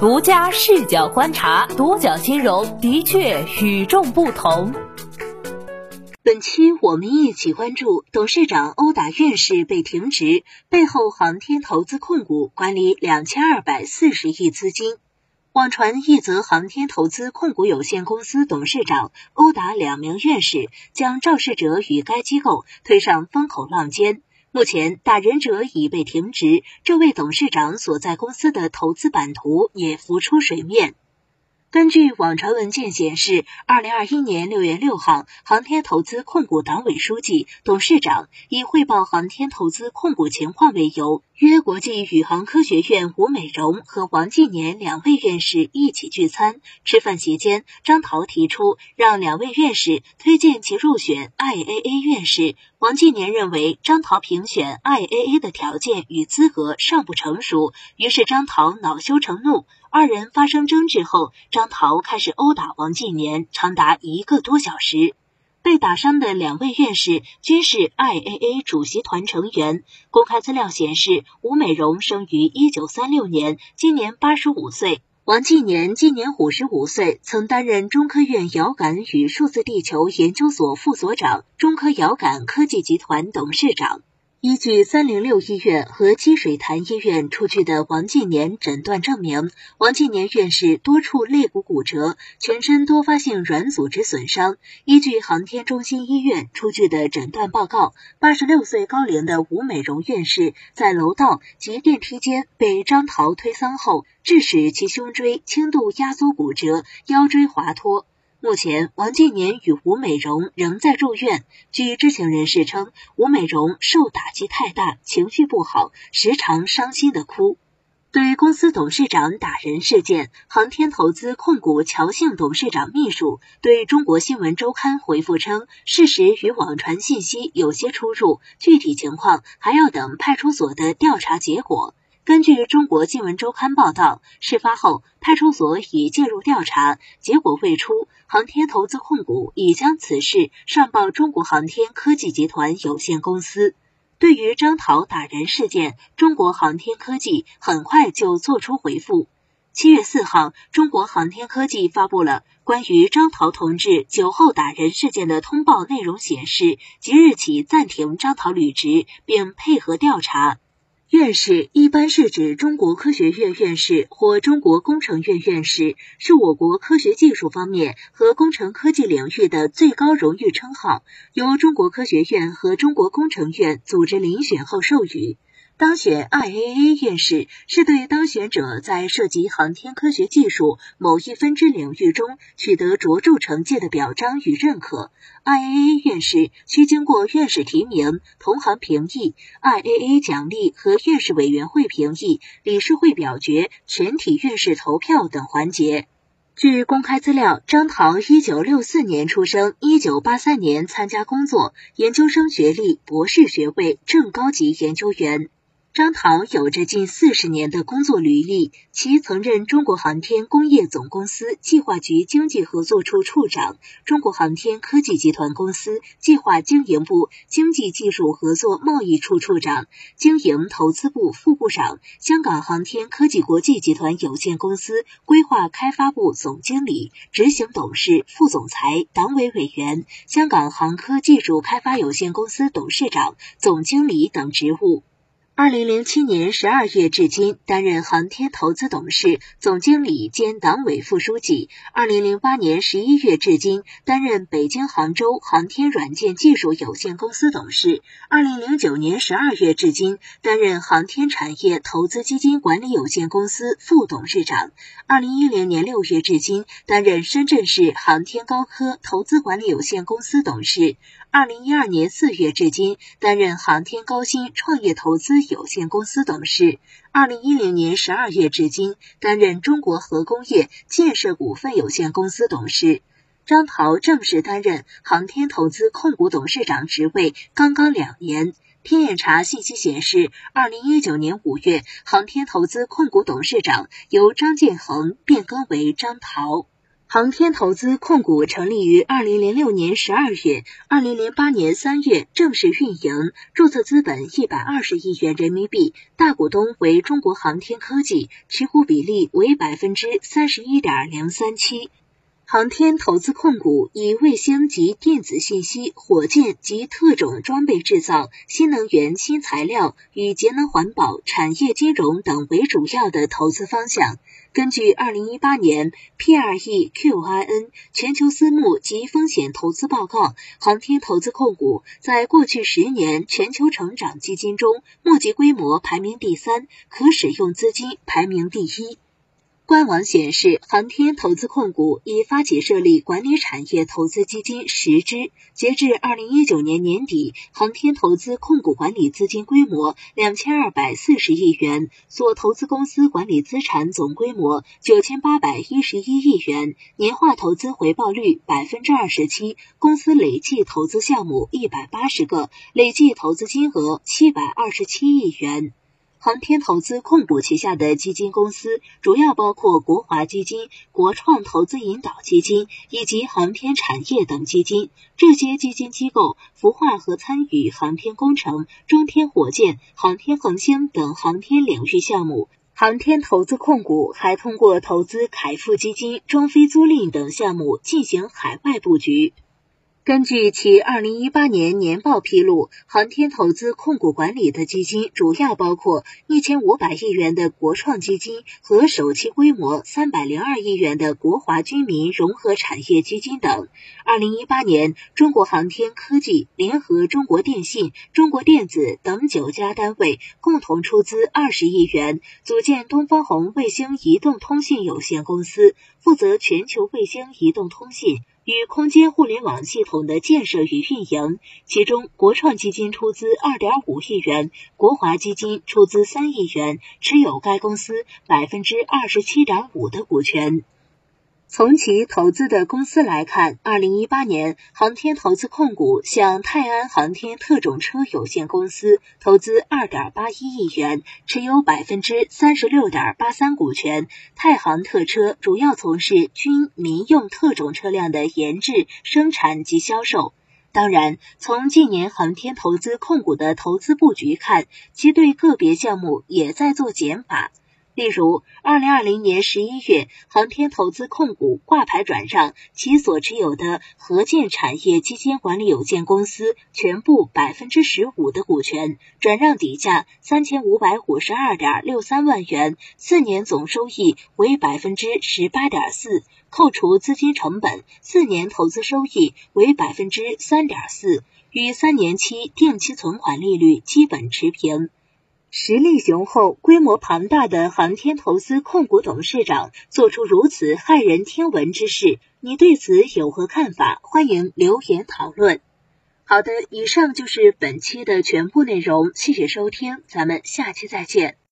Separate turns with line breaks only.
独家视角观察，独角金融的确与众不同。
本期我们一起关注董事长殴打院士被停职，背后航天投资控股管理两千二百四十亿资金。网传一则航天投资控股有限公司董事长殴打两名院士，将肇事者与该机构推上风口浪尖。目前，打人者已被停职，这位董事长所在公司的投资版图也浮出水面。根据网传文件显示，二零二一年六月六号，航天投资控股党委书记、董事长以汇报航天投资控股情况为由，约国际宇航科学院吴美荣和王继年两位院士一起聚餐。吃饭期间，张涛提出让两位院士推荐其入选 IAA 院士。王继年认为张涛评选 IAA 的条件与资格尚不成熟，于是张涛恼羞成怒。二人发生争执后，张桃开始殴打王继年，长达一个多小时。被打伤的两位院士均是 IAA 主席团成员。公开资料显示，吴美荣生于一九三六年，今年八十五岁；王继年今年五十五岁，曾担任中科院遥感与数字地球研究所副所长、中科遥感科技集团董事长。依据三零六医院和积水潭医院出具的王继年诊断证明，王继年院士多处肋骨骨折，全身多发性软组织损伤。依据航天中心医院出具的诊断报告，八十六岁高龄的吴美荣院士在楼道及电梯间被张桃推搡后，致使其胸椎轻度压缩骨折，腰椎滑脱。目前，王继年与吴美荣仍在住院。据知情人士称，吴美荣受打击太大，情绪不好，时常伤心的哭。对公司董事长打人事件，航天投资控股乔姓董事长秘书对中国新闻周刊回复称，事实与网传信息有些出入，具体情况还要等派出所的调查结果。根据中国新闻周刊报道，事发后派出所已介入调查，结果未出，航天投资控股已将此事上报中国航天科技集团有限公司。对于张涛打人事件，中国航天科技很快就作出回复。七月四号，中国航天科技发布了关于张涛同志酒后打人事件的通报，内容显示，即日起暂停张涛履职，并配合调查。院士一般是指中国科学院院士或中国工程院院士，是我国科学技术方面和工程科技领域的最高荣誉称号，由中国科学院和中国工程院组织遴选后授予。当选 IAA 院士是对当选者在涉及航天科学技术某一分支领域中取得卓著成绩的表彰与认可。IAA 院士需经过院士提名、同行评议、IAA 奖励和院士委员会评议、理事会表决、全体院士投票等环节。据公开资料，张桃一九六四年出生，一九八三年参加工作，研究生学历、博士学位，正高级研究员。张涛有着近四十年的工作履历，其曾任中国航天工业总公司计划局经济合作处处长、中国航天科技集团公司计划经营部经济技术合作贸易处处长、经营投资部副部长、香港航天科技国际集团有限公司规划开发部总经理、执行董事、副总裁、党委委员、香港航科技术开发有限公司董事长、总经理等职务。二零零七年十二月至今，担任航天投资董事、总经理兼党委副书记。二零零八年十一月至今，担任北京杭州航天软件技术有限公司董事。二零零九年十二月至今，担任航天产业投资基金管理有限公司副董事长。二零一零年六月至今，担任深圳市航天高科投资管理有限公司董事。二零一二年四月至今，担任航天高新创业投资有限公司董事。二零一零年十二月至今，担任中国核工业建设股份有限公司董事。张涛正式担任航天投资控股董事长职位刚刚两年。天眼查信息显示，二零一九年五月，航天投资控股董事长由张建恒变更为张涛。航天投资控股成立于二零零六年十二月，二零零八年三月正式运营，注册资本一百二十亿元人民币，大股东为中国航天科技，持股比例为百分之三十一点零三七。航天投资控股以卫星及电子信息、火箭及特种装备制造、新能源新材料与节能环保、产业金融等为主要的投资方向。根据二零一八年 PREQIN 全球私募及风险投资报告，航天投资控股在过去十年全球成长基金中，募集规模排名第三，可使用资金排名第一。官网显示，航天投资控股已发起设立管理产业投资基金十支。截至二零一九年年底，航天投资控股管理资金规模两千二百四十亿元，所投资公司管理资产总规模九千八百一十一亿元，年化投资回报率百分之二十七，公司累计投资项目一百八十个，累计投资金额七百二十七亿元。航天投资控股旗下的基金公司主要包括国华基金、国创投资引导基金以及航天产业等基金。这些基金机构孵化和参与航天工程、中天火箭、航天恒星等航天领域项目。航天投资控股还通过投资凯富基金、中飞租赁等项目进行海外布局。根据其二零一八年年报披露，航天投资控股管理的基金主要包括一千五百亿元的国创基金和首期规模三百零二亿元的国华军民融合产业基金等。二零一八年，中国航天科技联合中国电信、中国电子等九家单位共同出资二十亿元，组建东方红卫星移动通信有限公司，负责全球卫星移动通信。与空间互联网系统的建设与运营，其中国创基金出资二点五亿元，国华基金出资三亿元，持有该公司百分之二十七点五的股权。从其投资的公司来看，二零一八年，航天投资控股向泰安航天特种车有限公司投资二点八一亿元，持有百分之三十六点八三股权。太航特车主要从事军民用特种车辆的研制、生产及销售。当然，从近年航天投资控股的投资布局看，其对个别项目也在做减法。例如，二零二零年十一月，航天投资控股挂牌转让其所持有的核建产业基金管理有限公司全部百分之十五的股权，转让底价三千五百五十二点六三万元，四年总收益为百分之十八点四，扣除资金成本，四年投资收益为百分之三点四，与三年期定期存款利率基本持平。实力雄厚、规模庞大的航天投资控股董事长做出如此骇人听闻之事，你对此有何看法？欢迎留言讨论。好的，以上就是本期的全部内容，谢谢收听，咱们下期再见。